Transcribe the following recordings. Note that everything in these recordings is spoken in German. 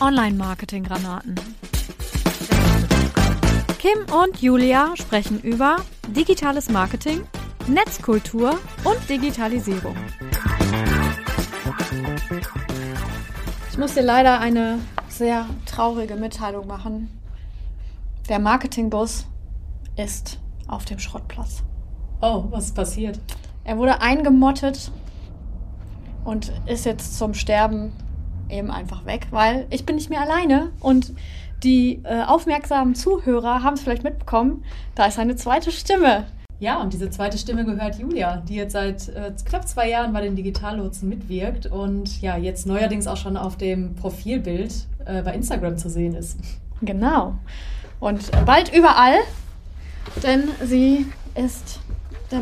Online-Marketing-Granaten. Kim und Julia sprechen über digitales Marketing, Netzkultur und Digitalisierung. Ich muss dir leider eine sehr traurige Mitteilung machen. Der Marketingbus ist auf dem Schrottplatz. Oh, was ist passiert? Er wurde eingemottet und ist jetzt zum Sterben eben einfach weg, weil ich bin nicht mehr alleine und die äh, aufmerksamen Zuhörer haben es vielleicht mitbekommen, da ist eine zweite Stimme. Ja, und diese zweite Stimme gehört Julia, die jetzt seit äh, knapp zwei Jahren bei den Digitallotsen mitwirkt und ja, jetzt neuerdings auch schon auf dem Profilbild äh, bei Instagram zu sehen ist. Genau. Und bald überall, denn sie ist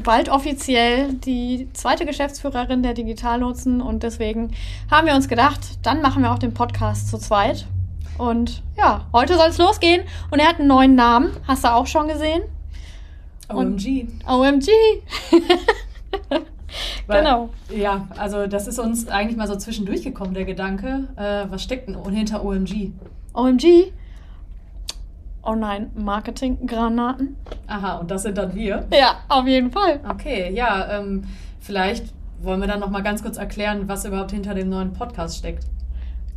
bald offiziell die zweite Geschäftsführerin der Digitallotsen und deswegen haben wir uns gedacht, dann machen wir auch den Podcast zu zweit. Und ja, heute soll es losgehen und er hat einen neuen Namen. Hast du auch schon gesehen? OMG. OMG. Weil, genau. Ja, also das ist uns eigentlich mal so zwischendurch gekommen, der Gedanke. Äh, was steckt denn hinter OMG? OMG? Online-Marketing-Granaten. Aha, und das sind dann wir? Ja, auf jeden Fall. Okay, ja, ähm, vielleicht wollen wir dann noch mal ganz kurz erklären, was überhaupt hinter dem neuen Podcast steckt.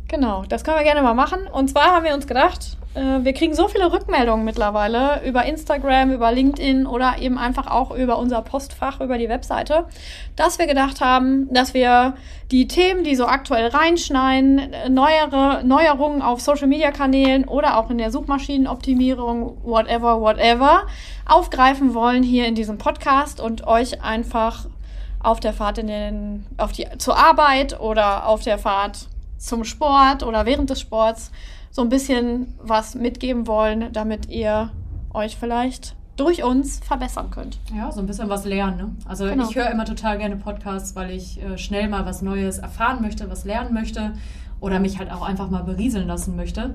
Genau, das können wir gerne mal machen. Und zwar haben wir uns gedacht, äh, wir kriegen so viele Rückmeldungen mittlerweile über Instagram, über LinkedIn oder eben einfach auch über unser Postfach, über die Webseite, dass wir gedacht haben, dass wir die Themen, die so aktuell reinschneiden, neuere Neuerungen auf Social-Media-Kanälen oder auch in der Suchmaschinenoptimierung, whatever, whatever, aufgreifen wollen hier in diesem Podcast und euch einfach auf der Fahrt in den, auf die, zur Arbeit oder auf der Fahrt zum Sport oder während des Sports so ein bisschen was mitgeben wollen, damit ihr euch vielleicht durch uns verbessern könnt. Ja, so ein bisschen was lernen. Ne? Also genau. ich höre immer total gerne Podcasts, weil ich äh, schnell mal was Neues erfahren möchte, was lernen möchte oder mich halt auch einfach mal berieseln lassen möchte.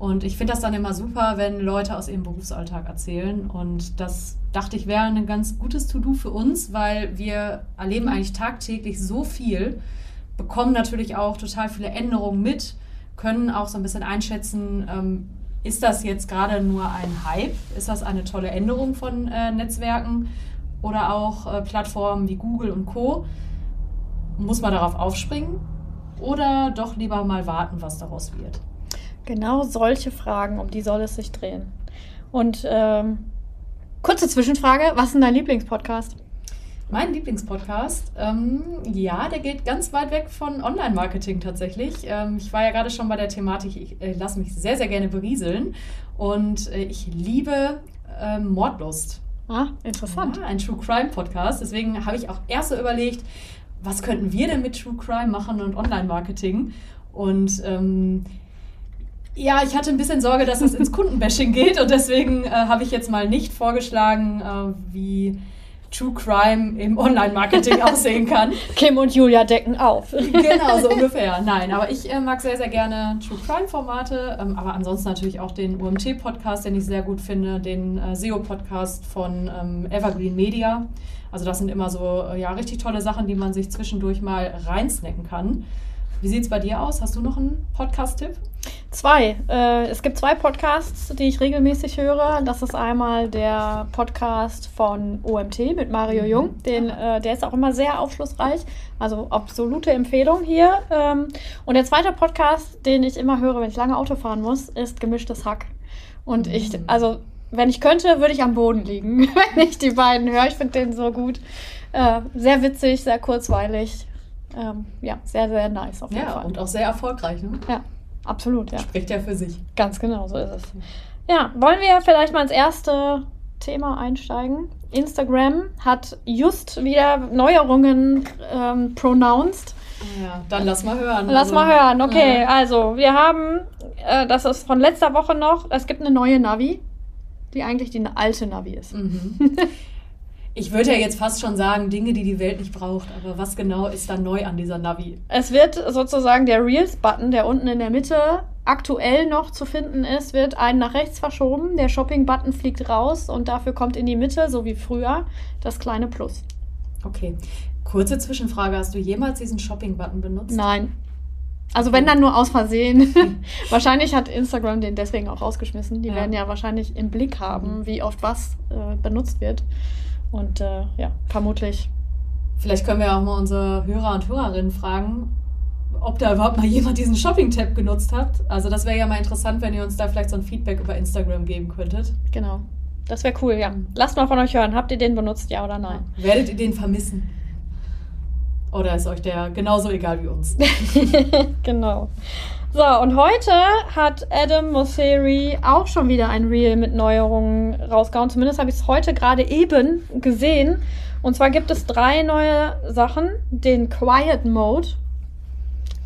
Und ich finde das dann immer super, wenn Leute aus ihrem Berufsalltag erzählen. Und das dachte ich wäre ein ganz gutes To-Do für uns, weil wir erleben eigentlich tagtäglich so viel bekommen natürlich auch total viele Änderungen mit, können auch so ein bisschen einschätzen, ähm, ist das jetzt gerade nur ein Hype? Ist das eine tolle Änderung von äh, Netzwerken oder auch äh, Plattformen wie Google und Co? Muss man darauf aufspringen oder doch lieber mal warten, was daraus wird? Genau solche Fragen, um die soll es sich drehen. Und ähm, kurze Zwischenfrage: Was ist denn dein Lieblingspodcast? Mein Lieblingspodcast, ähm, ja, der geht ganz weit weg von Online-Marketing tatsächlich. Ähm, ich war ja gerade schon bei der Thematik, ich äh, lasse mich sehr, sehr gerne berieseln und äh, ich liebe äh, Mordlust. Ah, interessant. Ja, ein True Crime Podcast. Deswegen habe ich auch erst so überlegt, was könnten wir denn mit True Crime machen und Online-Marketing? Und ähm, ja, ich hatte ein bisschen Sorge, dass es ins Kundenbashing geht und deswegen äh, habe ich jetzt mal nicht vorgeschlagen, äh, wie True Crime im Online-Marketing aussehen kann. Kim und Julia decken auf. genau, so ungefähr. Nein, aber ich äh, mag sehr, sehr gerne True Crime-Formate, ähm, aber ansonsten natürlich auch den UMT-Podcast, den ich sehr gut finde, den äh, SEO-Podcast von ähm, Evergreen Media. Also das sind immer so äh, ja, richtig tolle Sachen, die man sich zwischendurch mal reinsnacken kann. Wie sieht es bei dir aus? Hast du noch einen Podcast-Tipp? Zwei. Äh, es gibt zwei Podcasts, die ich regelmäßig höre. Das ist einmal der Podcast von OMT mit Mario Jung. Den, äh, der ist auch immer sehr aufschlussreich. Also absolute Empfehlung hier. Ähm, und der zweite Podcast, den ich immer höre, wenn ich lange Auto fahren muss, ist Gemischtes Hack. Und ich, mhm. also wenn ich könnte, würde ich am Boden liegen, wenn ich die beiden höre. Ich finde den so gut. Äh, sehr witzig, sehr kurzweilig ähm, ja, sehr, sehr nice auf jeden ja, Fall. Und auch sehr erfolgreich, ne? Ja, absolut, ja. Spricht ja für sich. Ganz genau, so ist es. Ja, wollen wir vielleicht mal ins erste Thema einsteigen? Instagram hat just wieder Neuerungen ähm, pronounced. Ja, dann lass mal hören. Lass also, mal hören, okay. Ja. Also, wir haben, äh, das ist von letzter Woche noch, es gibt eine neue Navi, die eigentlich die alte Navi ist. Mhm. Ich würde ja jetzt fast schon sagen, Dinge, die die Welt nicht braucht. Aber was genau ist da neu an dieser Navi? Es wird sozusagen der Reels-Button, der unten in der Mitte aktuell noch zu finden ist, wird einen nach rechts verschoben. Der Shopping-Button fliegt raus und dafür kommt in die Mitte, so wie früher, das kleine Plus. Okay. Kurze Zwischenfrage: Hast du jemals diesen Shopping-Button benutzt? Nein. Also wenn dann nur aus Versehen. wahrscheinlich hat Instagram den deswegen auch rausgeschmissen. Die ja. werden ja wahrscheinlich im Blick haben, mhm. wie oft was äh, benutzt wird. Und äh, ja, vermutlich. Vielleicht können wir auch mal unsere Hörer und Hörerinnen fragen, ob da überhaupt mal jemand diesen Shopping-Tab genutzt hat. Also das wäre ja mal interessant, wenn ihr uns da vielleicht so ein Feedback über Instagram geben könntet. Genau. Das wäre cool, ja. Lasst mal von euch hören. Habt ihr den benutzt, ja oder nein? Werdet ihr den vermissen? Oder ist euch der genauso egal wie uns? genau. So, und heute hat Adam Mosseri auch schon wieder ein Reel mit Neuerungen rausgehauen. Zumindest habe ich es heute gerade eben gesehen. Und zwar gibt es drei neue Sachen. Den Quiet Mode.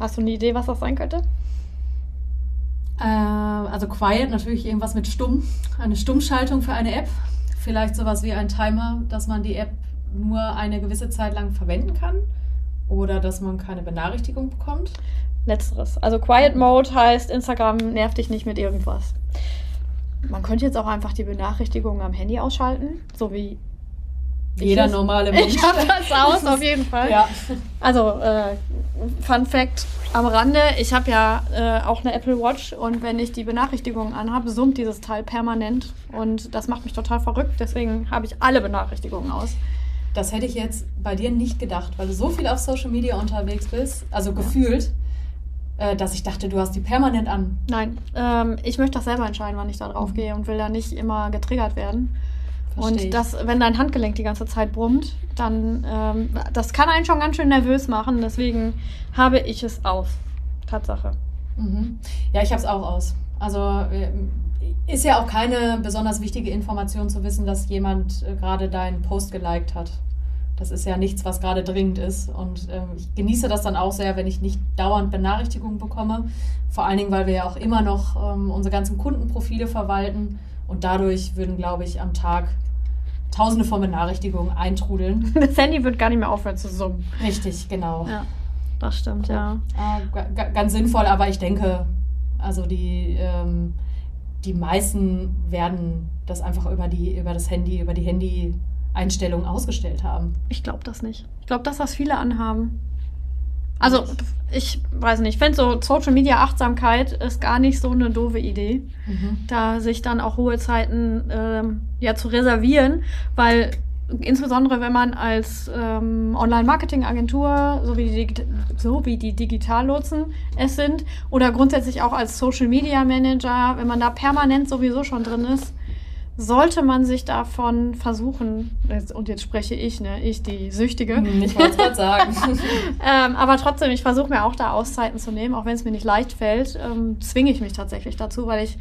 Hast du eine Idee, was das sein könnte? Äh, also Quiet, natürlich irgendwas mit Stumm. Eine Stummschaltung für eine App. Vielleicht sowas wie ein Timer, dass man die App nur eine gewisse Zeit lang verwenden kann. Oder dass man keine Benachrichtigung bekommt? Letzteres. Also Quiet Mode heißt, Instagram nervt dich nicht mit irgendwas. Man könnte jetzt auch einfach die Benachrichtigungen am Handy ausschalten, so wie jeder normale Mensch. Ich habe das aus, auf jeden Fall. Ja. Also, äh, Fun Fact am Rande, ich habe ja äh, auch eine Apple Watch und wenn ich die Benachrichtigungen anhabe, summt dieses Teil permanent und das macht mich total verrückt. Deswegen habe ich alle Benachrichtigungen aus. Das hätte ich jetzt bei dir nicht gedacht, weil du so viel auf Social Media unterwegs bist, also ja. gefühlt, äh, dass ich dachte, du hast die permanent an. Nein, ähm, ich möchte das selber entscheiden, wann ich da drauf mhm. gehe und will da nicht immer getriggert werden. Versteh und das, wenn dein Handgelenk die ganze Zeit brummt, dann ähm, das kann einen schon ganz schön nervös machen. Deswegen habe ich es aus. Tatsache. Mhm. Ja, ich habe es auch aus. Also äh, ist ja auch keine besonders wichtige Information zu wissen, dass jemand äh, gerade deinen Post geliked hat. Das ist ja nichts, was gerade dringend ist. Und ähm, ich genieße das dann auch sehr, wenn ich nicht dauernd Benachrichtigungen bekomme. Vor allen Dingen, weil wir ja auch immer noch ähm, unsere ganzen Kundenprofile verwalten. Und dadurch würden, glaube ich, am Tag tausende von Benachrichtigungen eintrudeln. Das Handy wird gar nicht mehr aufhören zu summen. Richtig, genau. Ja, das stimmt, ja. Äh, ganz sinnvoll, aber ich denke, also die, ähm, die meisten werden das einfach über, die, über das Handy, über die Handy-Einstellungen ausgestellt haben. Ich glaube das nicht. Ich glaube, dass das viele anhaben. Also, ich weiß nicht, ich finde so Social Media Achtsamkeit ist gar nicht so eine doofe Idee, mhm. da sich dann auch hohe Zeiten ähm, ja zu reservieren, weil insbesondere wenn man als ähm, Online-Marketing-Agentur, so wie die, so wie die Digitallotsen es sind, oder grundsätzlich auch als Social-Media-Manager, wenn man da permanent sowieso schon drin ist, sollte man sich davon versuchen, und jetzt spreche ich, ne, ich die Süchtige. Hm, ich wollte es gerade sagen. ähm, aber trotzdem, ich versuche mir auch da Auszeiten zu nehmen, auch wenn es mir nicht leicht fällt, ähm, zwinge ich mich tatsächlich dazu, weil ich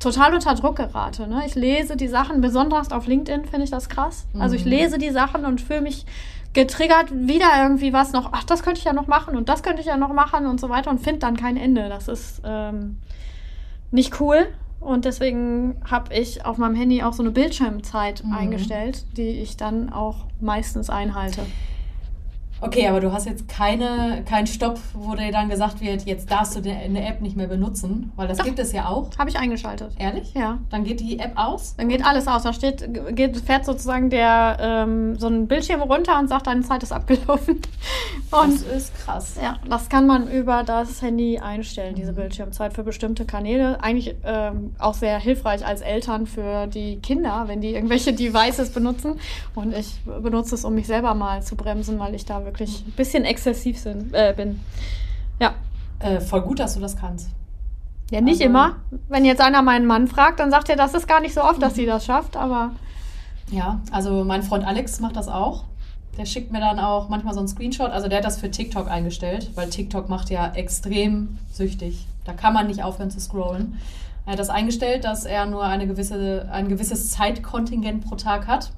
total unter Druck gerate. Ne? Ich lese die Sachen, besonders auf LinkedIn finde ich das krass. Also ich mhm. lese die Sachen und fühle mich getriggert, wieder irgendwie was noch, ach, das könnte ich ja noch machen und das könnte ich ja noch machen und so weiter und finde dann kein Ende. Das ist ähm, nicht cool. Und deswegen habe ich auf meinem Handy auch so eine Bildschirmzeit mhm. eingestellt, die ich dann auch meistens einhalte. Okay, aber du hast jetzt keine, keinen Stopp, wo dir dann gesagt wird, jetzt darfst du eine App nicht mehr benutzen, weil das Doch, gibt es ja auch. Habe ich eingeschaltet. Ehrlich? Ja. Dann geht die App aus? Dann geht alles aus. Da steht, geht, fährt sozusagen der ähm, so ein Bildschirm runter und sagt, deine Zeit ist abgelaufen. Und das ist krass. Ja, das kann man über das Handy einstellen, diese mhm. Bildschirmzeit für bestimmte Kanäle. Eigentlich ähm, auch sehr hilfreich als Eltern für die Kinder, wenn die irgendwelche Devices benutzen. Und ich benutze es, um mich selber mal zu bremsen, weil ich da wirklich ein bisschen exzessiv sind, äh, bin. Ja. Äh, voll gut, dass du das kannst. Ja, nicht also, immer. Wenn jetzt einer meinen Mann fragt, dann sagt er, das ist gar nicht so oft, dass sie das schafft, aber. Ja, also mein Freund Alex macht das auch. Der schickt mir dann auch manchmal so einen Screenshot. Also der hat das für TikTok eingestellt, weil TikTok macht ja extrem süchtig. Da kann man nicht aufhören zu scrollen. Er hat das eingestellt, dass er nur eine gewisse, ein gewisses Zeitkontingent pro Tag hat.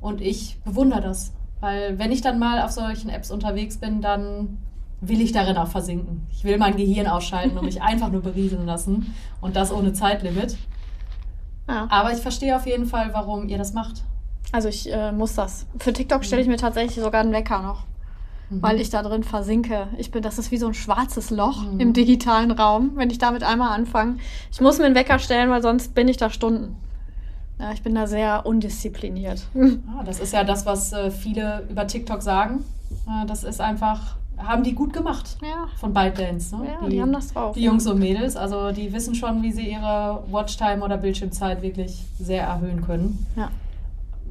Und ich bewundere das. Weil wenn ich dann mal auf solchen Apps unterwegs bin, dann will ich darin auch versinken. Ich will mein Gehirn ausschalten und mich einfach nur berieseln lassen. Und das ohne Zeitlimit. Ja. Aber ich verstehe auf jeden Fall, warum ihr das macht. Also ich äh, muss das. Für TikTok stelle ich mir tatsächlich sogar einen Wecker noch. Mhm. Weil ich da drin versinke. Ich bin, das ist wie so ein schwarzes Loch mhm. im digitalen Raum, wenn ich damit einmal anfange. Ich muss mir einen Wecker stellen, weil sonst bin ich da Stunden. Ja, ich bin da sehr undiszipliniert. Ah, das ist ja das, was äh, viele über TikTok sagen. Äh, das ist einfach haben die gut gemacht. Ja. Von ByteDance. Ne? Ja, die, die, haben das drauf. Die Jungs und Mädels, also die wissen schon, wie sie ihre Watchtime oder Bildschirmzeit wirklich sehr erhöhen können. Ja.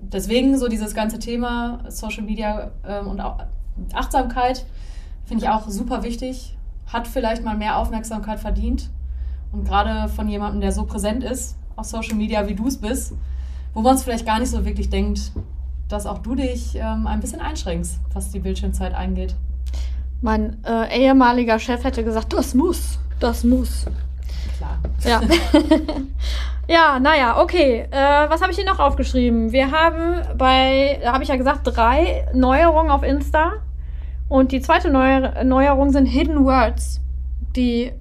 Deswegen so dieses ganze Thema Social Media ähm, und auch Achtsamkeit finde ich auch super wichtig. Hat vielleicht mal mehr Aufmerksamkeit verdient. Und gerade von jemandem, der so präsent ist auf Social Media, wie du es bist, wo man es vielleicht gar nicht so wirklich denkt, dass auch du dich ähm, ein bisschen einschränkst, was die Bildschirmzeit angeht. Mein äh, ehemaliger Chef hätte gesagt, das muss, das muss. Klar. Ja. ja, naja, okay. Äh, was habe ich hier noch aufgeschrieben? Wir haben bei, da habe ich ja gesagt, drei Neuerungen auf Insta. Und die zweite Neu Neuerung sind Hidden Words, die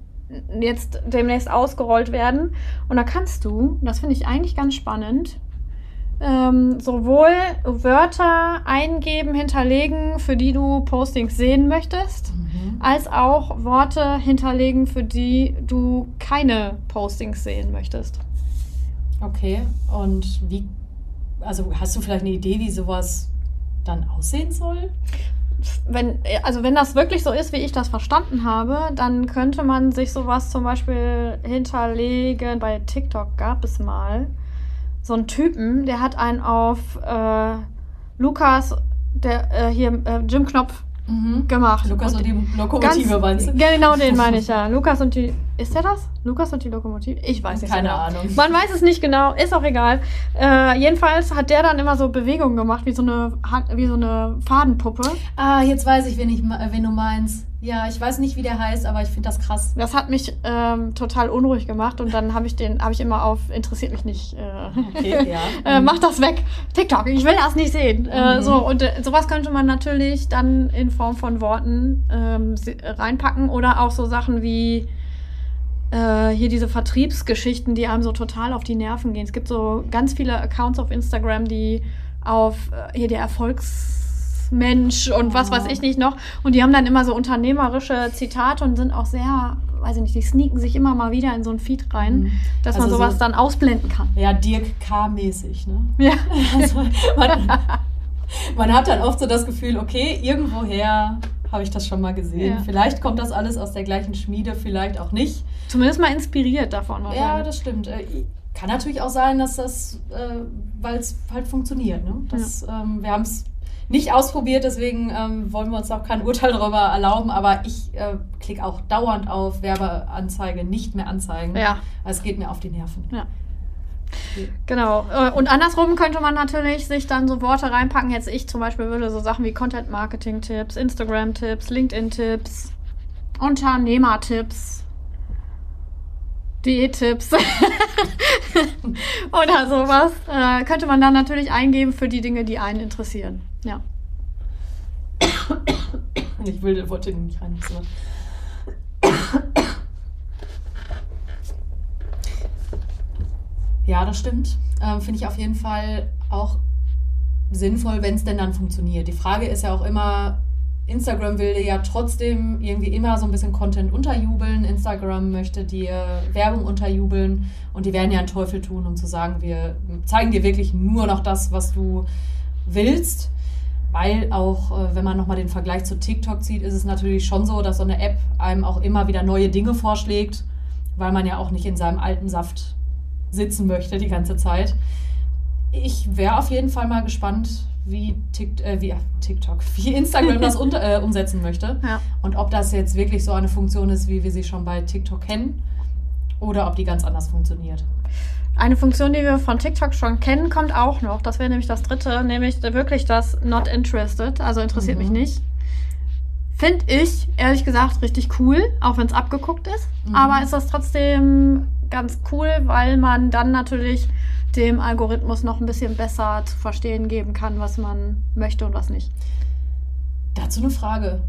jetzt demnächst ausgerollt werden. Und da kannst du, das finde ich eigentlich ganz spannend, ähm, sowohl Wörter eingeben, hinterlegen, für die du Postings sehen möchtest, mhm. als auch Worte hinterlegen, für die du keine Postings sehen möchtest. Okay, und wie, also hast du vielleicht eine Idee, wie sowas dann aussehen soll? Wenn, also wenn das wirklich so ist, wie ich das verstanden habe, dann könnte man sich sowas zum Beispiel hinterlegen. Bei TikTok gab es mal so einen Typen, der hat einen auf äh, Lukas, der äh, hier äh, Jim Knopf mhm. gemacht. Lukas und, und die Lokomotive meinst du? Genau den meine ich ja. Lukas und die. Ist der das? Lukas und die Lokomotive? Ich weiß nicht. Keine genau. Ahnung. Man weiß es nicht genau, ist auch egal. Äh, jedenfalls hat der dann immer so Bewegungen gemacht, wie so eine, wie so eine Fadenpuppe. Ah, jetzt weiß ich, wen, ich, wen du meinst. Ja, ich weiß nicht, wie der heißt, aber ich finde das krass. Das hat mich ähm, total unruhig gemacht und dann habe ich den, habe ich immer auf interessiert mich nicht. Äh, okay, ja. äh, mach das weg. TikTok, ich will das nicht sehen. Äh, mhm. Äh, so und äh, sowas könnte man natürlich dann in Form von Worten ähm, reinpacken oder auch so Sachen wie äh, hier diese Vertriebsgeschichten, die einem so total auf die Nerven gehen. Es gibt so ganz viele Accounts auf Instagram, die auf äh, hier der Erfolgs Mensch und was weiß ich nicht noch. Und die haben dann immer so unternehmerische Zitate und sind auch sehr, weiß ich nicht, die sneaken sich immer mal wieder in so ein Feed rein, mhm. dass also man sowas so, dann ausblenden kann. Ja, Dirk K-mäßig, ne? Ja. Also man, man, hat dann oft so das Gefühl, okay, irgendwoher habe ich das schon mal gesehen. Ja. Vielleicht kommt das alles aus der gleichen Schmiede, vielleicht auch nicht. Zumindest mal inspiriert davon. Ja, das stimmt. Äh, kann natürlich auch sein, dass das, äh, weil es halt funktioniert. Ne? Das, ja. ähm, wir haben es nicht ausprobiert, deswegen ähm, wollen wir uns auch kein Urteil darüber erlauben, aber ich äh, klicke auch dauernd auf Werbeanzeige, nicht mehr anzeigen. Ja. Es geht mir auf die Nerven. Ja. Genau. Äh, und andersrum könnte man natürlich sich dann so Worte reinpacken. Jetzt ich zum Beispiel würde so Sachen wie Content-Marketing-Tipps, Instagram-Tipps, LinkedIn-Tipps, Unternehmer-Tipps, Diät-Tipps oder sowas. Äh, könnte man dann natürlich eingeben für die Dinge, die einen interessieren. Ja. Ich will den Wort nicht rein. Ja, das stimmt. Ähm, Finde ich auf jeden Fall auch sinnvoll, wenn es denn dann funktioniert. Die Frage ist ja auch immer, Instagram will dir ja trotzdem irgendwie immer so ein bisschen Content unterjubeln. Instagram möchte dir Werbung unterjubeln und die werden ja einen Teufel tun, um zu sagen, wir zeigen dir wirklich nur noch das, was du willst. Weil auch, äh, wenn man nochmal den Vergleich zu TikTok zieht, ist es natürlich schon so, dass so eine App einem auch immer wieder neue Dinge vorschlägt, weil man ja auch nicht in seinem alten Saft sitzen möchte die ganze Zeit. Ich wäre auf jeden Fall mal gespannt, wie, Tick, äh, wie TikTok, wie Instagram das unter, äh, umsetzen möchte. Ja. Und ob das jetzt wirklich so eine Funktion ist, wie wir sie schon bei TikTok kennen, oder ob die ganz anders funktioniert. Eine Funktion, die wir von TikTok schon kennen, kommt auch noch. Das wäre nämlich das dritte, nämlich wirklich das Not Interested, also interessiert mhm. mich nicht. Finde ich, ehrlich gesagt, richtig cool, auch wenn es abgeguckt ist. Mhm. Aber ist das trotzdem ganz cool, weil man dann natürlich dem Algorithmus noch ein bisschen besser zu verstehen geben kann, was man möchte und was nicht. Dazu eine Frage.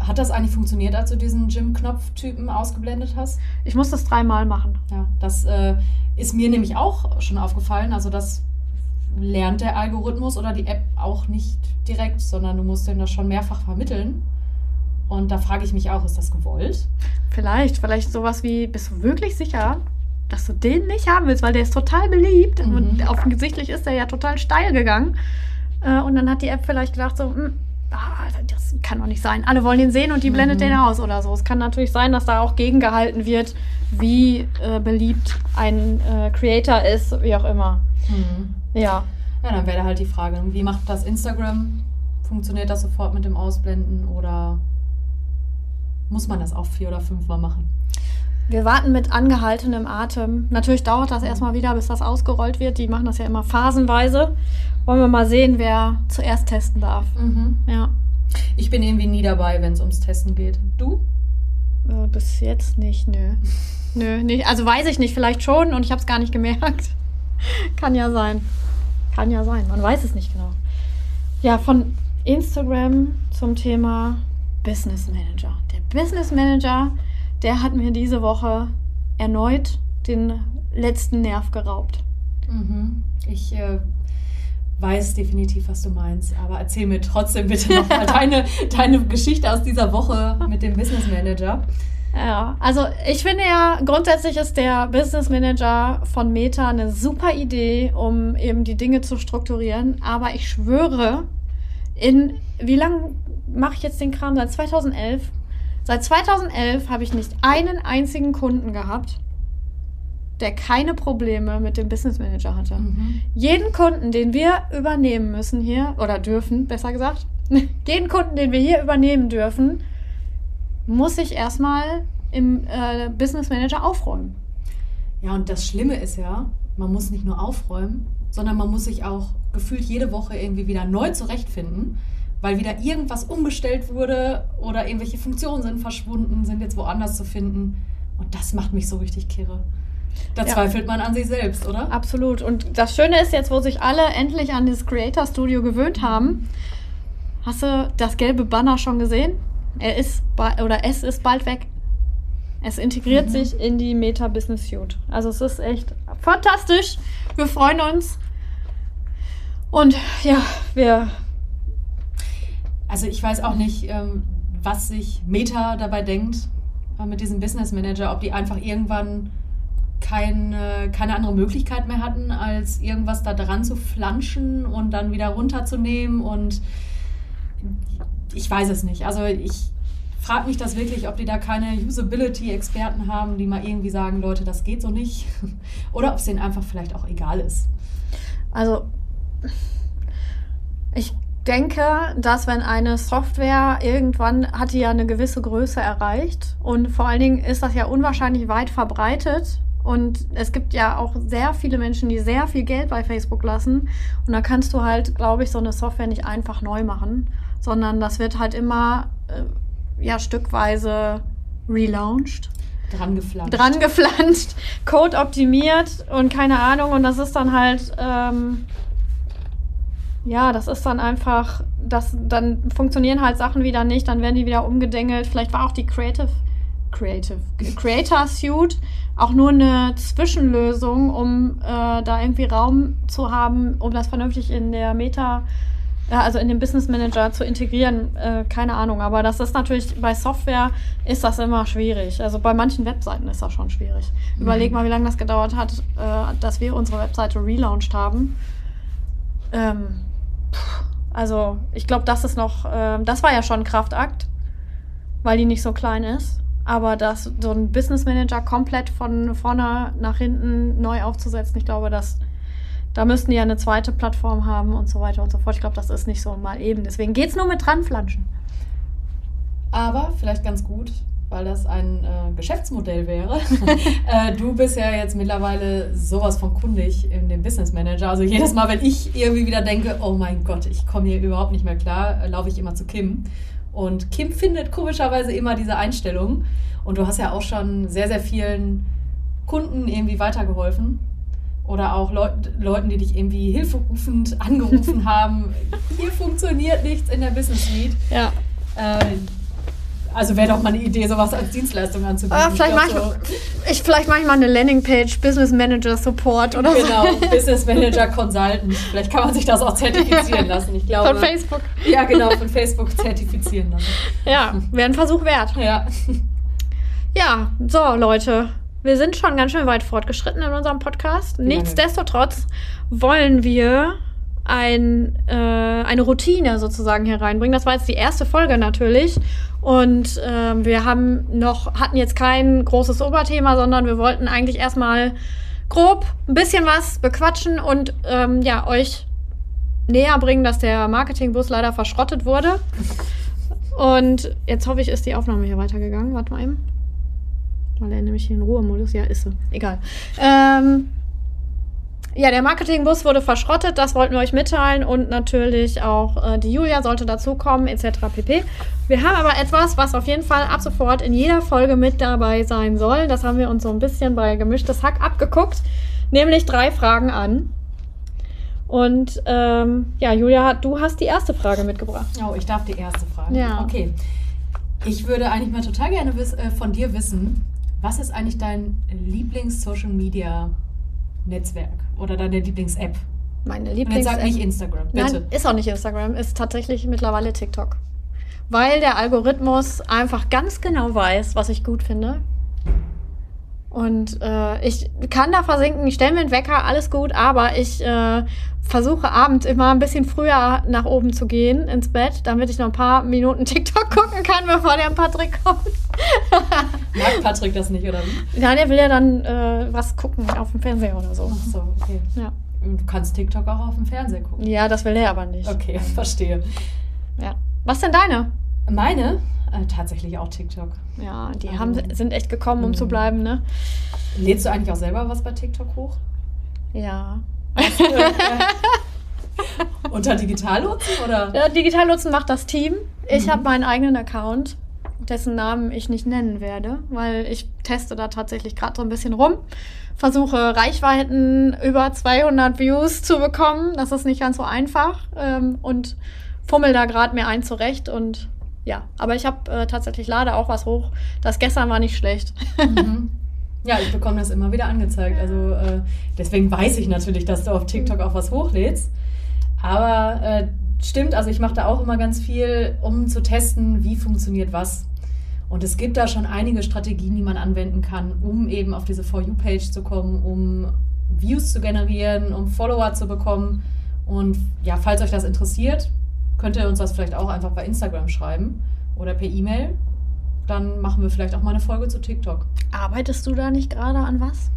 Hat das eigentlich funktioniert, als du diesen Jim-Knopf-Typen ausgeblendet hast? Ich muss das dreimal machen. Ja, das äh, ist mir nämlich auch schon aufgefallen. Also das lernt der Algorithmus oder die App auch nicht direkt, sondern du musst den das schon mehrfach vermitteln. Und da frage ich mich auch, ist das gewollt? Vielleicht, vielleicht sowas wie, bist du wirklich sicher, dass du den nicht haben willst, weil der ist total beliebt mhm. und offensichtlich ist er ja total steil gegangen. Äh, und dann hat die App vielleicht gedacht so, hm, ah, das kann doch nicht sein. Alle wollen ihn sehen und die blendet mhm. den aus oder so. Es kann natürlich sein, dass da auch gegengehalten wird, wie äh, beliebt ein äh, Creator ist, wie auch immer. Mhm. Ja. Ja, dann wäre halt die Frage, wie macht das Instagram? Funktioniert das sofort mit dem Ausblenden oder muss man das auch vier oder fünfmal machen? Wir warten mit angehaltenem Atem. Natürlich dauert das erstmal wieder, bis das ausgerollt wird. Die machen das ja immer phasenweise. Wollen wir mal sehen, wer zuerst testen darf. Mhm. Ja. Ich bin irgendwie nie dabei, wenn es ums Testen geht. Du? Äh, bis jetzt nicht, nö. nö, nicht. Also weiß ich nicht, vielleicht schon und ich habe es gar nicht gemerkt. Kann ja sein. Kann ja sein, man weiß es nicht genau. Ja, von Instagram zum Thema Business Manager. Business Manager der hat mir diese Woche erneut den letzten Nerv geraubt. Mhm. Ich äh, weiß definitiv, was du meinst, aber erzähl mir trotzdem bitte noch mal deine, deine Geschichte aus dieser Woche mit dem Business Manager. Ja, also ich finde ja, grundsätzlich ist der Business Manager von Meta eine super Idee, um eben die Dinge zu strukturieren. Aber ich schwöre, in wie lange mache ich jetzt den Kram? Seit 2011 Seit 2011 habe ich nicht einen einzigen Kunden gehabt, der keine Probleme mit dem Business Manager hatte. Mhm. Jeden Kunden, den wir übernehmen müssen hier, oder dürfen, besser gesagt, jeden Kunden, den wir hier übernehmen dürfen, muss ich erstmal im äh, Business Manager aufräumen. Ja, und das Schlimme ist ja, man muss nicht nur aufräumen, sondern man muss sich auch gefühlt jede Woche irgendwie wieder neu zurechtfinden weil wieder irgendwas umgestellt wurde oder irgendwelche Funktionen sind verschwunden, sind jetzt woanders zu finden. Und das macht mich so richtig kirre. Da ja. zweifelt man an sich selbst, oder? Absolut. Und das Schöne ist jetzt, wo sich alle endlich an das Creator Studio gewöhnt haben, hast du das gelbe Banner schon gesehen? Er ist oder es ist bald weg. Es integriert mhm. sich in die Meta Business Suite. Also es ist echt fantastisch. Wir freuen uns. Und ja, wir also ich weiß auch nicht, ähm, was sich Meta dabei denkt äh, mit diesem Business Manager, ob die einfach irgendwann keine, keine andere Möglichkeit mehr hatten, als irgendwas da dran zu flanschen und dann wieder runterzunehmen. Und ich weiß es nicht. Also ich frage mich das wirklich, ob die da keine Usability-Experten haben, die mal irgendwie sagen, Leute, das geht so nicht. Oder ob es denen einfach vielleicht auch egal ist. Also ich denke, dass wenn eine Software irgendwann hat die ja eine gewisse Größe erreicht und vor allen Dingen ist das ja unwahrscheinlich weit verbreitet und es gibt ja auch sehr viele Menschen, die sehr viel Geld bei Facebook lassen und da kannst du halt, glaube ich, so eine Software nicht einfach neu machen, sondern das wird halt immer äh, ja stückweise relaunched. Dran geflanscht. Dran geflanscht, Code optimiert und keine Ahnung. Und das ist dann halt ähm, ja, das ist dann einfach, das, dann funktionieren halt Sachen wieder nicht, dann werden die wieder umgedengelt. Vielleicht war auch die Creative, Creative, Creator Suite auch nur eine Zwischenlösung, um äh, da irgendwie Raum zu haben, um das vernünftig in der Meta, äh, also in den Business Manager zu integrieren. Äh, keine Ahnung, aber das ist natürlich, bei Software ist das immer schwierig. Also bei manchen Webseiten ist das schon schwierig. Mhm. Überleg mal, wie lange das gedauert hat, äh, dass wir unsere Webseite relaunched haben. Ähm, also ich glaube, das ist noch, äh, das war ja schon ein Kraftakt, weil die nicht so klein ist. Aber das, so ein Business Manager komplett von vorne nach hinten neu aufzusetzen, ich glaube, dass da müssten die ja eine zweite Plattform haben und so weiter und so fort. Ich glaube, das ist nicht so mal eben. Deswegen geht es nur mit dranflanschen. Aber vielleicht ganz gut, weil das ein äh, Geschäftsmodell wäre. äh, du bist ja jetzt mittlerweile sowas von kundig in dem Business Manager. Also jedes Mal, wenn ich irgendwie wieder denke, oh mein Gott, ich komme hier überhaupt nicht mehr klar, äh, laufe ich immer zu Kim. Und Kim findet komischerweise immer diese Einstellung. Und du hast ja auch schon sehr, sehr vielen Kunden irgendwie weitergeholfen. Oder auch Leut Leuten, die dich irgendwie hilferufend angerufen haben. Hier funktioniert nichts in der Business Suite. Ja. Äh, also wäre doch mal eine Idee, sowas als Dienstleistung anzubieten. Ah, vielleicht mache so. ich, vielleicht mach ich mal eine Landingpage, Business Manager Support oder genau, so. Genau, Business Manager Consultant. Vielleicht kann man sich das auch zertifizieren lassen. Ich glaube, von Facebook. Ja, genau, von Facebook zertifizieren lassen. Ja, wäre ein Versuch wert. Ja. Ja, so Leute. Wir sind schon ganz schön weit fortgeschritten in unserem Podcast. Nichtsdestotrotz wollen wir ein, äh, eine Routine sozusagen hier reinbringen. Das war jetzt die erste Folge natürlich. Und äh, wir haben noch, hatten jetzt kein großes Oberthema, sondern wir wollten eigentlich erstmal grob ein bisschen was bequatschen und ähm, ja, euch näher bringen, dass der Marketingbus leider verschrottet wurde. Und jetzt hoffe ich, ist die Aufnahme hier weitergegangen. Warte mal eben. Weil er nämlich hier in Ruhemodus. Ja, ist sie. Egal. Ähm, ja, der Marketingbus wurde verschrottet, das wollten wir euch mitteilen und natürlich auch äh, die Julia sollte dazukommen, etc. pp. Wir haben aber etwas, was auf jeden Fall ab sofort in jeder Folge mit dabei sein soll. Das haben wir uns so ein bisschen bei gemischtes Hack abgeguckt, nämlich drei Fragen an. Und ähm, ja, Julia, du hast die erste Frage mitgebracht. Oh, ich darf die erste Frage. Ja. Okay. Ich würde eigentlich mal total gerne äh, von dir wissen, was ist eigentlich dein Lieblings-Social-Media Netzwerk oder deine Lieblings-App? Meine Lieblings-App. sag nicht Instagram, bitte. Nein, ist auch nicht Instagram, ist tatsächlich mittlerweile TikTok. Weil der Algorithmus einfach ganz genau weiß, was ich gut finde. Und äh, ich kann da versinken, ich stelle mir einen Wecker, alles gut, aber ich äh, versuche abends immer ein bisschen früher nach oben zu gehen ins Bett, damit ich noch ein paar Minuten TikTok gucken kann, bevor der Patrick kommt. Mag Patrick das nicht, oder wie? Ja, der will ja dann äh, was gucken auf dem Fernseher oder so. Ach so, okay. Ja. Du kannst TikTok auch auf dem Fernseher gucken. Ja, das will er aber nicht. Okay, verstehe. Ja. Was denn deine? Meine? Äh, tatsächlich auch TikTok. Ja, die also, haben, sind echt gekommen, um zu mhm. bleiben, ne? Lädst du eigentlich auch selber was bei TikTok hoch? Ja. Unter Digitallotsen oder? Ja, Digitallotsen macht das Team. Ich mhm. habe meinen eigenen Account, dessen Namen ich nicht nennen werde, weil ich teste da tatsächlich gerade so ein bisschen rum. Versuche Reichweiten über 200 Views zu bekommen. Das ist nicht ganz so einfach ähm, und fummel da gerade mir ein zurecht und ja, aber ich habe äh, tatsächlich lade auch was hoch. Das gestern war nicht schlecht. Mhm. Ja, ich bekomme das immer wieder angezeigt. Also äh, deswegen weiß ich natürlich, dass du auf TikTok auch was hochlädst. Aber äh, stimmt, also ich mache da auch immer ganz viel, um zu testen, wie funktioniert was. Und es gibt da schon einige Strategien, die man anwenden kann, um eben auf diese For You-Page zu kommen, um Views zu generieren, um Follower zu bekommen. Und ja, falls euch das interessiert, könnt ihr uns das vielleicht auch einfach bei Instagram schreiben oder per E-Mail. Dann machen wir vielleicht auch mal eine Folge zu TikTok. Arbeitest du da nicht gerade an was?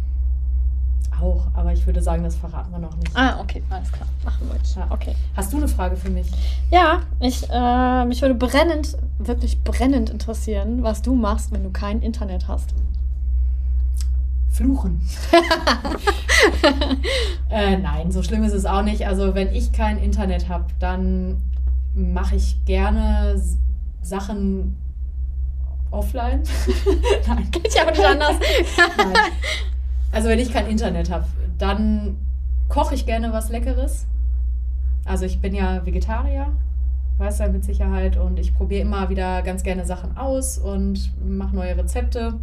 Auch, aber ich würde sagen, das verraten wir noch nicht. Ah, okay, alles klar. Machen wir jetzt. Ja. Okay. Hast du eine Frage für mich? Ja, ich, äh, mich würde brennend, wirklich brennend interessieren, was du machst, wenn du kein Internet hast. Fluchen. äh, nein, so schlimm ist es auch nicht. Also wenn ich kein Internet habe, dann mache ich gerne Sachen offline. Nein. Geht ja auch nicht anders. Nein. Also wenn ich kein Internet habe, dann koche ich gerne was Leckeres. Also ich bin ja Vegetarier, weiß ja mit Sicherheit, und ich probiere immer wieder ganz gerne Sachen aus und mache neue Rezepte.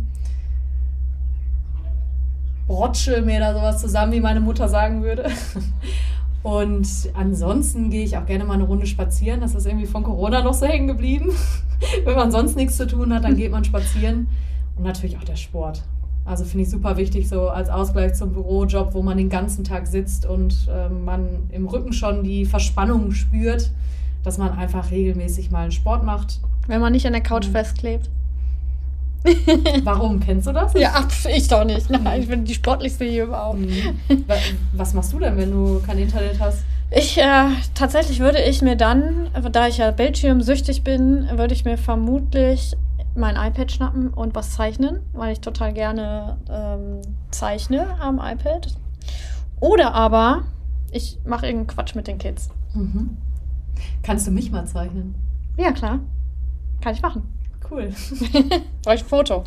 Brotschel mir da sowas zusammen, wie meine Mutter sagen würde. Und ansonsten gehe ich auch gerne mal eine Runde spazieren. Das ist irgendwie von Corona noch so hängen geblieben. Wenn man sonst nichts zu tun hat, dann geht man spazieren. Und natürlich auch der Sport. Also finde ich super wichtig, so als Ausgleich zum Bürojob, wo man den ganzen Tag sitzt und äh, man im Rücken schon die Verspannung spürt, dass man einfach regelmäßig mal einen Sport macht. Wenn man nicht an der Couch mhm. festklebt. Warum? Kennst du das? Ja, ich doch nicht. Nein, ich bin die sportlichste hier überhaupt. Mhm. Was machst du denn, wenn du kein Internet hast? Ich, äh, tatsächlich würde ich mir dann, da ich ja Bildschirmsüchtig bin, würde ich mir vermutlich mein iPad schnappen und was zeichnen, weil ich total gerne ähm, zeichne am iPad. Oder aber ich mache irgendeinen Quatsch mit den Kids. Mhm. Kannst du mich mal zeichnen? Ja, klar. Kann ich machen. Cool. Brauche ich ein Foto,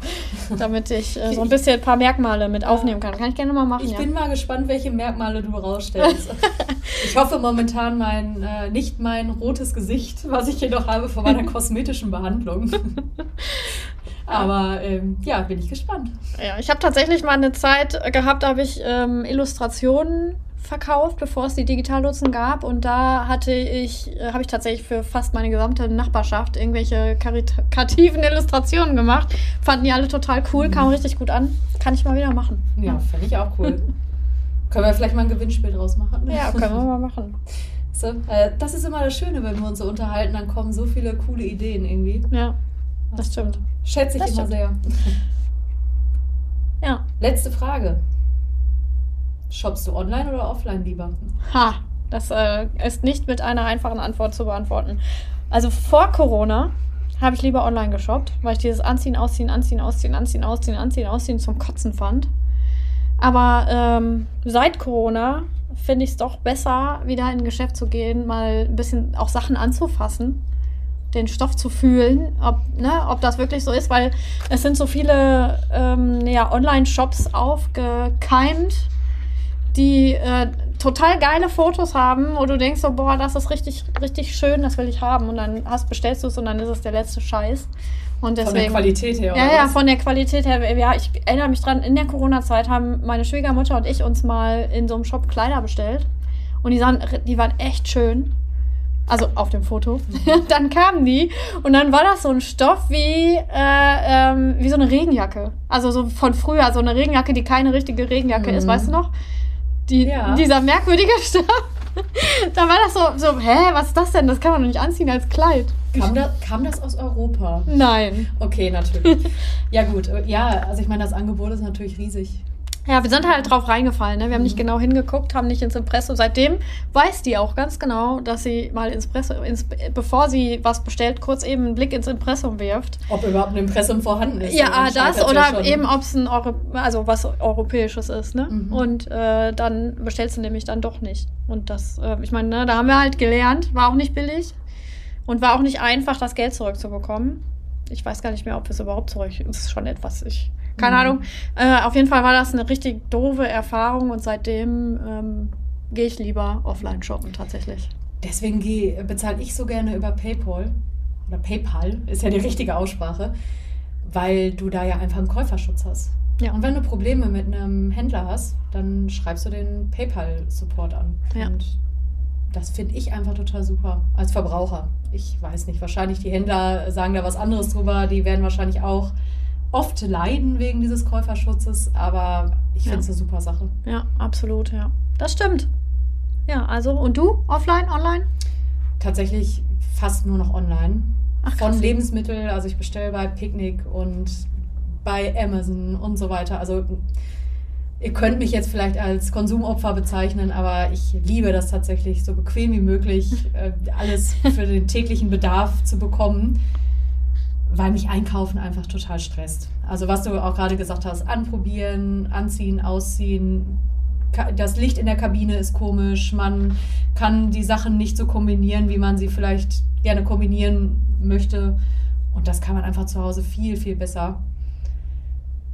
damit ich äh, so ein bisschen ein paar Merkmale mit aufnehmen kann. Kann ich gerne mal machen. Ich ja. bin mal gespannt, welche Merkmale du rausstellst. ich hoffe momentan mein, äh, nicht mein rotes Gesicht, was ich jedoch habe von meiner kosmetischen Behandlung. Aber ähm, ja, bin ich gespannt. Ja, ich habe tatsächlich mal eine Zeit gehabt, da habe ich ähm, Illustrationen verkauft, bevor es die Digitallotsen gab. Und da hatte ich, äh, habe ich tatsächlich für fast meine gesamte Nachbarschaft irgendwelche karitativen Illustrationen gemacht. Fanden die alle total cool, mhm. kam richtig gut an. Kann ich mal wieder machen. Ja, fände ich auch cool. können wir vielleicht mal ein Gewinnspiel draus machen? Ja, können wir mal machen. So, äh, das ist immer das Schöne, wenn wir uns so unterhalten, dann kommen so viele coole Ideen irgendwie. Ja, das stimmt. Schätze ich das immer stimmt. sehr. Ja. Letzte Frage. Shoppst du online oder offline lieber? Ha, das äh, ist nicht mit einer einfachen Antwort zu beantworten. Also vor Corona habe ich lieber online geshoppt, weil ich dieses Anziehen, Ausziehen, Anziehen, Ausziehen, Anziehen, Ausziehen, Anziehen, Ausziehen zum Kotzen fand. Aber ähm, seit Corona finde ich es doch besser, wieder in ein Geschäft zu gehen, mal ein bisschen auch Sachen anzufassen, den Stoff zu fühlen, ob, ne, ob das wirklich so ist, weil es sind so viele ähm, ja, Online-Shops aufgekeimt, die äh, total geile Fotos haben, wo du denkst so, boah, das ist richtig, richtig schön, das will ich haben. Und dann hast, bestellst du es und dann ist es der letzte Scheiß. Und deswegen, von der Qualität her, oder? Ja, ja, von der Qualität her. Ja, ich erinnere mich dran, in der Corona-Zeit haben meine Schwiegermutter und ich uns mal in so einem Shop Kleider bestellt. Und die, sahen, die waren echt schön. Also auf dem Foto. Mhm. dann kamen die und dann war das so ein Stoff wie, äh, ähm, wie so eine Regenjacke. Also so von früher, so eine Regenjacke, die keine richtige Regenjacke mhm. ist, weißt du noch? Die, ja. Dieser merkwürdige Stoff. da war das so, so, hä, was ist das denn? Das kann man doch nicht anziehen als Kleid. Kam, da, kam das aus Europa? Nein. Okay, natürlich. ja, gut. Ja, also ich meine, das Angebot ist natürlich riesig. Ja, wir sind halt drauf reingefallen. Ne? Wir haben nicht mhm. genau hingeguckt, haben nicht ins Impressum. Seitdem weiß die auch ganz genau, dass sie mal ins Impressum, ins, bevor sie was bestellt, kurz eben einen Blick ins Impressum wirft. Ob überhaupt ein Impressum vorhanden ist. Ja, das oder eben, ob es ein Euro, also was Europäisches ist. Ne? Mhm. Und äh, dann bestellst du nämlich dann doch nicht. Und das, äh, ich meine, ne, da haben wir halt gelernt, war auch nicht billig. Und war auch nicht einfach, das Geld zurückzubekommen. Ich weiß gar nicht mehr, ob wir es überhaupt zurück. Das ist schon etwas. Ich, keine mhm. Ahnung. Äh, auf jeden Fall war das eine richtig doofe Erfahrung und seitdem ähm, gehe ich lieber offline shoppen tatsächlich. Deswegen bezahle ich so gerne über PayPal oder PayPal, ist ja die richtige Aussprache, weil du da ja einfach einen Käuferschutz hast. Ja. Und wenn du Probleme mit einem Händler hast, dann schreibst du den PayPal-Support an. Ja. Und das finde ich einfach total super als Verbraucher. Ich weiß nicht, wahrscheinlich die Händler sagen da was anderes drüber. Die werden wahrscheinlich auch oft leiden wegen dieses Käuferschutzes, aber ich finde es ja. eine super Sache. Ja, absolut, ja. Das stimmt. Ja, also und du? Offline, online? Tatsächlich fast nur noch online. Ach, Von Lebensmitteln, also ich bestelle bei Picknick und bei Amazon und so weiter. Also Ihr könnt mich jetzt vielleicht als Konsumopfer bezeichnen, aber ich liebe das tatsächlich, so bequem wie möglich äh, alles für den täglichen Bedarf zu bekommen, weil mich Einkaufen einfach total stresst. Also was du auch gerade gesagt hast, anprobieren, anziehen, ausziehen. Das Licht in der Kabine ist komisch. Man kann die Sachen nicht so kombinieren, wie man sie vielleicht gerne kombinieren möchte. Und das kann man einfach zu Hause viel, viel besser.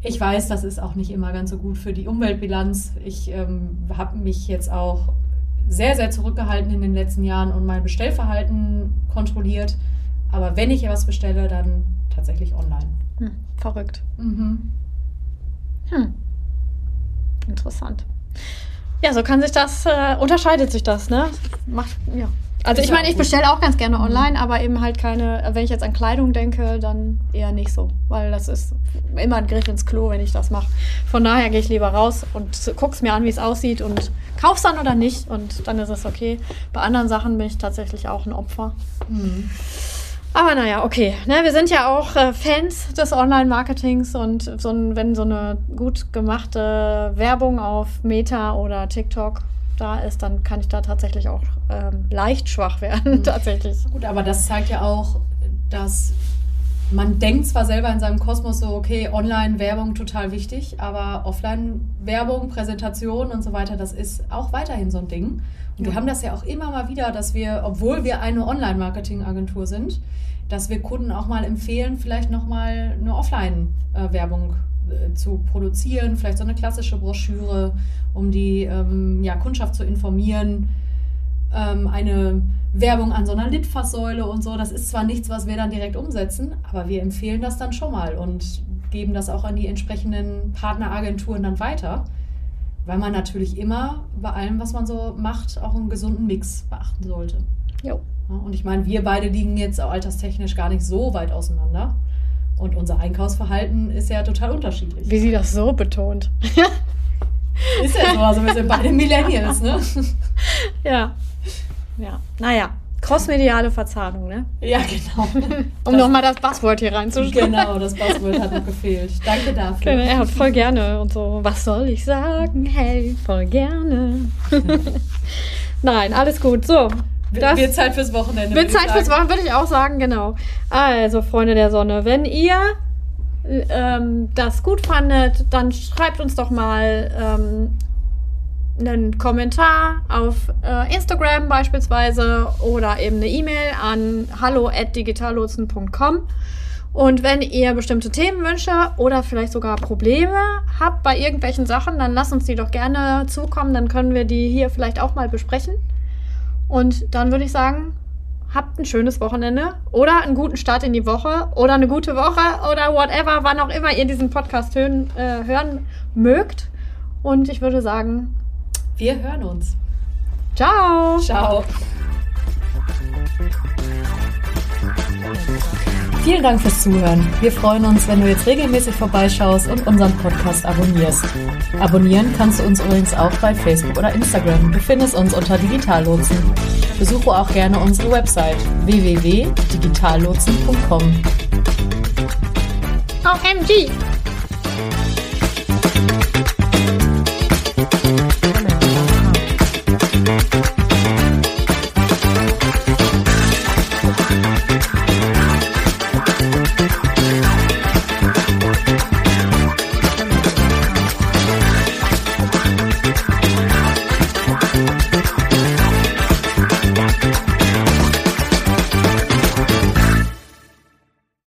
Ich weiß, das ist auch nicht immer ganz so gut für die Umweltbilanz. Ich ähm, habe mich jetzt auch sehr, sehr zurückgehalten in den letzten Jahren und mein Bestellverhalten kontrolliert. Aber wenn ich etwas bestelle, dann tatsächlich online. Hm, verrückt. Mhm. Hm. Interessant. Ja, so kann sich das, äh, unterscheidet sich das, ne? Macht, ja. Also ich meine, ich bestelle auch ganz gerne mhm. online, aber eben halt keine, wenn ich jetzt an Kleidung denke, dann eher nicht so. Weil das ist immer ein Griff ins Klo, wenn ich das mache. Von daher gehe ich lieber raus und guck's mir an, wie es aussieht und kauf's dann oder nicht und dann ist es okay. Bei anderen Sachen bin ich tatsächlich auch ein Opfer. Mhm. Aber naja, okay. Ne, wir sind ja auch äh, Fans des Online-Marketings und so ein, wenn so eine gut gemachte Werbung auf Meta oder TikTok da ist, dann kann ich da tatsächlich auch ähm, leicht schwach werden, mhm. tatsächlich. Gut, aber das zeigt ja auch, dass man denkt zwar selber in seinem Kosmos so, okay, Online-Werbung total wichtig, aber Offline-Werbung, Präsentation und so weiter, das ist auch weiterhin so ein Ding. Und ja. wir haben das ja auch immer mal wieder, dass wir, obwohl wir eine Online-Marketing-Agentur sind, dass wir Kunden auch mal empfehlen, vielleicht nochmal eine Offline-Werbung äh, zu produzieren, vielleicht so eine klassische Broschüre, um die ähm, ja, Kundschaft zu informieren. Ähm, eine Werbung an so einer Litfaßsäule und so, das ist zwar nichts, was wir dann direkt umsetzen, aber wir empfehlen das dann schon mal und geben das auch an die entsprechenden Partneragenturen dann weiter, weil man natürlich immer bei allem, was man so macht, auch einen gesunden Mix beachten sollte. Jo. und ich meine, wir beide liegen jetzt alterstechnisch gar nicht so weit auseinander. Und unser Einkaufsverhalten ist ja total unterschiedlich. Wie sie das so betont. ist ja so, also wir sind beide Millennials, ne? Ja. Ja, naja, crossmediale Verzahnung, ne? Ja, genau. um nochmal das Buzzword hier reinzuschreiben. Genau, das Buzzword hat noch gefehlt. Danke dafür. Genau, er hat voll gerne und so. Was soll ich sagen? Hey, voll gerne. Nein, alles gut. So. Das wird Zeit fürs Wochenende. Wird Zeit fürs Wochenende, würde ich auch sagen, genau. Also, Freunde der Sonne, wenn ihr ähm, das gut fandet, dann schreibt uns doch mal ähm, einen Kommentar auf äh, Instagram beispielsweise oder eben eine E-Mail an hallo@digitallotsen.com. Und wenn ihr bestimmte Themenwünsche oder vielleicht sogar Probleme habt bei irgendwelchen Sachen, dann lasst uns die doch gerne zukommen. Dann können wir die hier vielleicht auch mal besprechen. Und dann würde ich sagen, habt ein schönes Wochenende oder einen guten Start in die Woche oder eine gute Woche oder whatever, wann auch immer ihr diesen Podcast hören, äh, hören mögt. Und ich würde sagen, wir hören uns. Ciao. Ciao. Vielen Dank fürs Zuhören. Wir freuen uns, wenn du jetzt regelmäßig vorbeischaust und unseren Podcast abonnierst. Abonnieren kannst du uns übrigens auch bei Facebook oder Instagram. Du findest uns unter Digitallotsen. Besuche auch gerne unsere Website www.digitallotsen.com. OMG!